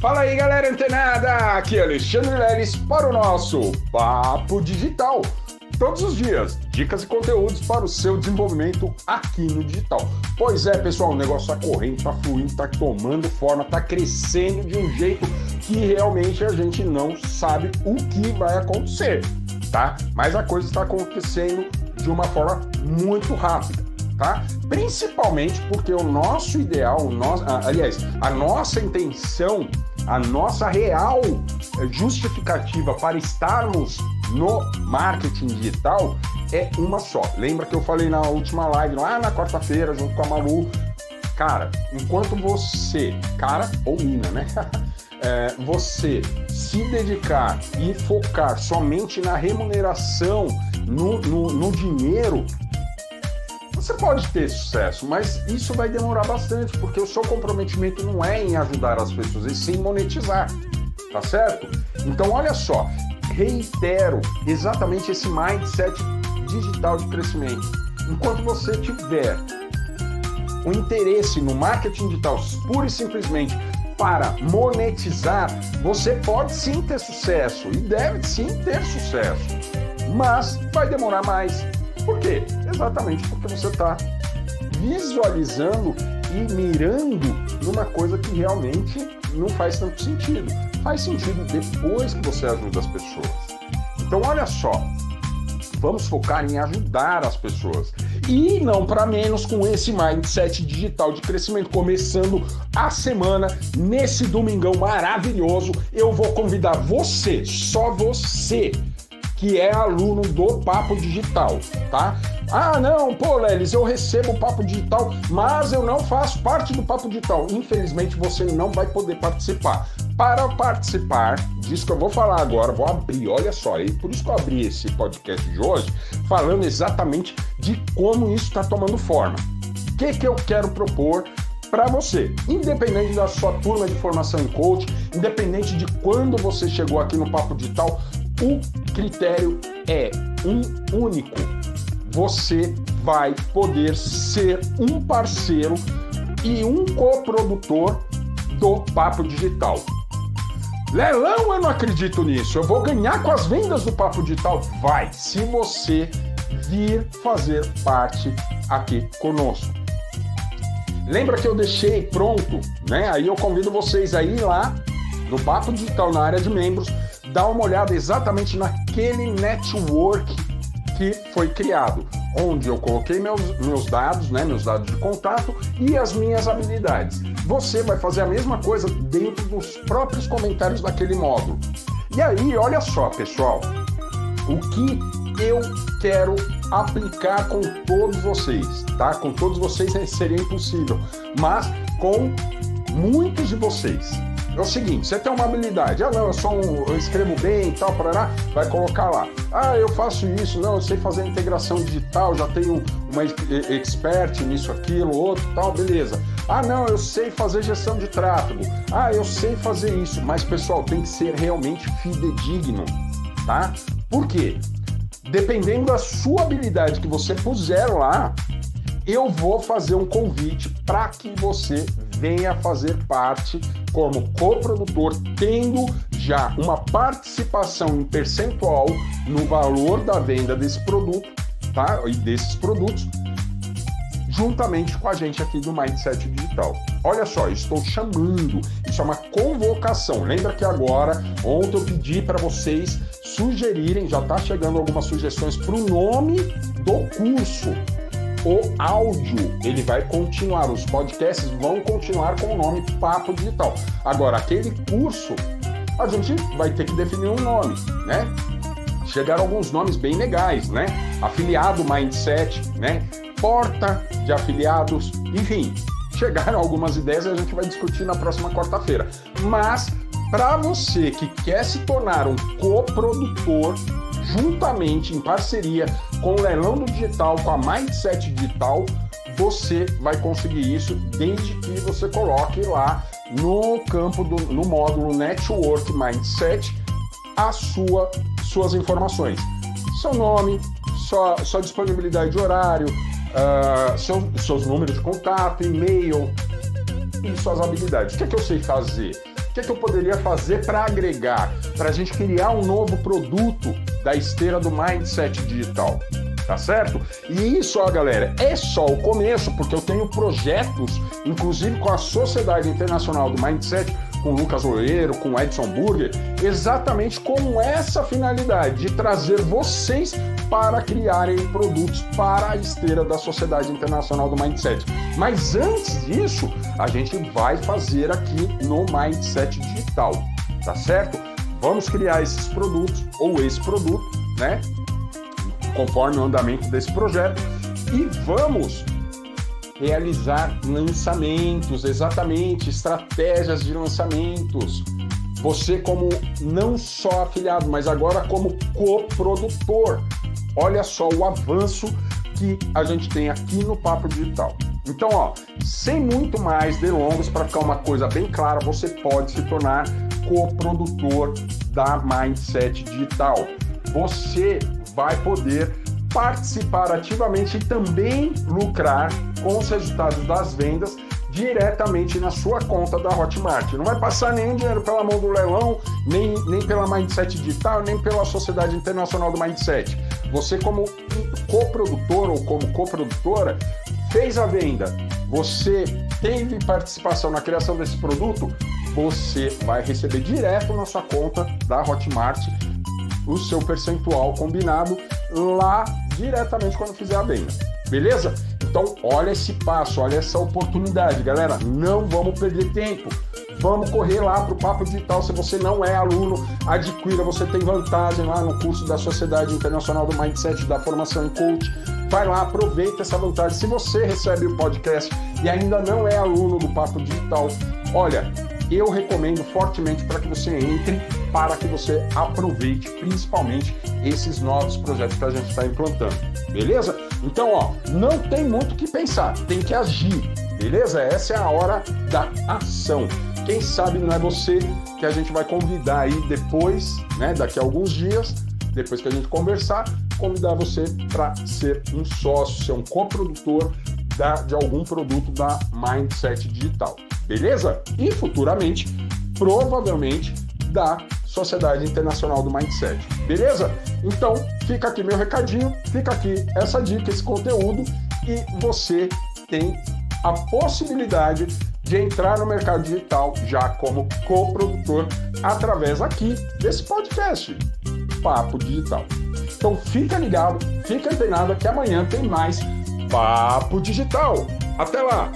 Fala aí, galera antenada! Aqui é Alexandre Leles para o nosso Papo Digital. Todos os dias, dicas e conteúdos para o seu desenvolvimento aqui no digital. Pois é, pessoal, o negócio está correndo, está fluindo, está tomando forma, está crescendo de um jeito que realmente a gente não sabe o que vai acontecer, tá? Mas a coisa está acontecendo de uma forma muito rápida tá? Principalmente porque o nosso ideal, o nosso, aliás, a nossa intenção, a nossa real justificativa para estarmos no marketing digital é uma só. Lembra que eu falei na última live, lá na quarta-feira, junto com a Malu? Cara, enquanto você, cara ou mina, né? É, você se dedicar e focar somente na remuneração, no, no, no dinheiro, você pode ter sucesso, mas isso vai demorar bastante, porque o seu comprometimento não é em ajudar as pessoas, e sim monetizar. Tá certo? Então, olha só, reitero exatamente esse mindset digital de crescimento. Enquanto você tiver o interesse no marketing digital pura e simplesmente para monetizar, você pode sim ter sucesso e deve sim ter sucesso, mas vai demorar mais, por quê? Exatamente porque você está visualizando e mirando numa coisa que realmente não faz tanto sentido. Faz sentido depois que você ajuda as pessoas. Então, olha só, vamos focar em ajudar as pessoas. E não para menos com esse mindset digital de crescimento. Começando a semana, nesse domingão maravilhoso, eu vou convidar você, só você, que é aluno do Papo Digital, tá? Ah, não, pô, Lelis, eu recebo o Papo Digital, mas eu não faço parte do Papo Digital. Infelizmente, você não vai poder participar. Para participar disso que eu vou falar agora, vou abrir, olha só, e por isso que eu abri esse podcast de hoje, falando exatamente de como isso está tomando forma. O que, que eu quero propor para você, independente da sua turma de formação em coach, independente de quando você chegou aqui no Papo Digital, o critério é um único. Você vai poder ser um parceiro e um coprodutor do Papo Digital. Leilão, eu não acredito nisso. Eu vou ganhar com as vendas do Papo Digital? Vai, se você vir fazer parte aqui conosco. Lembra que eu deixei pronto, né? Aí eu convido vocês a ir lá no Papo Digital na área de membros dar uma olhada exatamente naquele network que foi criado, onde eu coloquei meus, meus dados, né, meus dados de contato e as minhas habilidades. Você vai fazer a mesma coisa dentro dos próprios comentários daquele módulo. E aí, olha só, pessoal, o que eu quero aplicar com todos vocês, tá? Com todos vocês seria impossível, mas com muitos de vocês é o seguinte, você tem uma habilidade, ah não, eu sou um, eu escrevo bem e tal, parará, vai colocar lá. Ah, eu faço isso, não, eu sei fazer integração digital, já tenho uma expert nisso, aquilo, outro, tal, beleza. Ah, não, eu sei fazer gestão de tráfego. Ah, eu sei fazer isso, mas pessoal, tem que ser realmente fidedigno, tá? Por quê? Dependendo da sua habilidade que você puser lá, eu vou fazer um convite para que você venha fazer parte como coprodutor, tendo já uma participação em percentual no valor da venda desse produto, tá? E desses produtos, juntamente com a gente aqui do Mindset Digital. Olha só, estou chamando, isso é uma convocação. Lembra que agora, ontem eu pedi para vocês sugerirem, já está chegando algumas sugestões para o nome do curso o áudio ele vai continuar, os podcasts vão continuar com o nome Papo Digital. Agora, aquele curso, a gente vai ter que definir um nome, né? Chegaram alguns nomes bem legais, né? Afiliado Mindset, né? Porta de afiliados, enfim, chegaram algumas ideias e a gente vai discutir na próxima quarta-feira. Mas para você que quer se tornar um coprodutor juntamente em parceria com o Leilão do Digital, com a Mindset Digital, você vai conseguir isso desde que você coloque lá no campo do no módulo Network Mindset a sua suas informações, seu nome, sua, sua disponibilidade de horário, uh, seu, seus números de contato, e-mail e suas habilidades. O que é que eu sei fazer? Que, que eu poderia fazer para agregar, para a gente criar um novo produto da esteira do Mindset Digital? Tá certo? E isso, ó, galera, é só o começo, porque eu tenho projetos, inclusive com a Sociedade Internacional do Mindset, com Lucas Oeiro, com Edson Burger, exatamente com essa finalidade de trazer vocês para criarem produtos para a esteira da Sociedade Internacional do Mindset. Mas antes disso, a gente vai fazer aqui no Mindset Digital, tá certo? Vamos criar esses produtos ou esse produto, né? Conforme o andamento desse projeto e vamos realizar lançamentos, exatamente, estratégias de lançamentos. Você como não só afiliado, mas agora como coprodutor. Olha só o avanço que a gente tem aqui no Papo Digital. Então, ó, sem muito mais delongas, para ficar uma coisa bem clara, você pode se tornar coprodutor da Mindset Digital. Você vai poder participar ativamente e também lucrar com os resultados das vendas diretamente na sua conta da Hotmart. Não vai passar nenhum dinheiro pela mão do leilão, nem, nem pela Mindset Digital, nem pela Sociedade Internacional do Mindset. Você, como coprodutor ou como coprodutora, fez a venda, você teve participação na criação desse produto, você vai receber direto na sua conta da Hotmart o seu percentual combinado lá diretamente quando fizer a venda. Beleza? Então, olha esse passo, olha essa oportunidade, galera. Não vamos perder tempo. Vamos correr lá para o Papo Digital. Se você não é aluno, adquira. Você tem vantagem lá no curso da Sociedade Internacional do Mindset da Formação em Coach. Vai lá, aproveita essa vantagem. Se você recebe o podcast e ainda não é aluno do Papo Digital, olha, eu recomendo fortemente para que você entre, para que você aproveite principalmente esses novos projetos que a gente está implantando. Beleza? Então, ó, não tem muito o que pensar, tem que agir. Beleza? Essa é a hora da ação. Quem sabe não é você que a gente vai convidar aí depois, né, daqui a alguns dias, depois que a gente conversar, convidar você para ser um sócio, ser um coprodutor da, de algum produto da Mindset Digital beleza? E futuramente, provavelmente, da Sociedade Internacional do Mindset, beleza? Então, fica aqui meu recadinho, fica aqui essa dica, esse conteúdo e você tem a possibilidade de entrar no mercado digital já como coprodutor através aqui desse podcast, Papo Digital. Então fica ligado, fica antenado que amanhã tem mais Papo Digital. Até lá!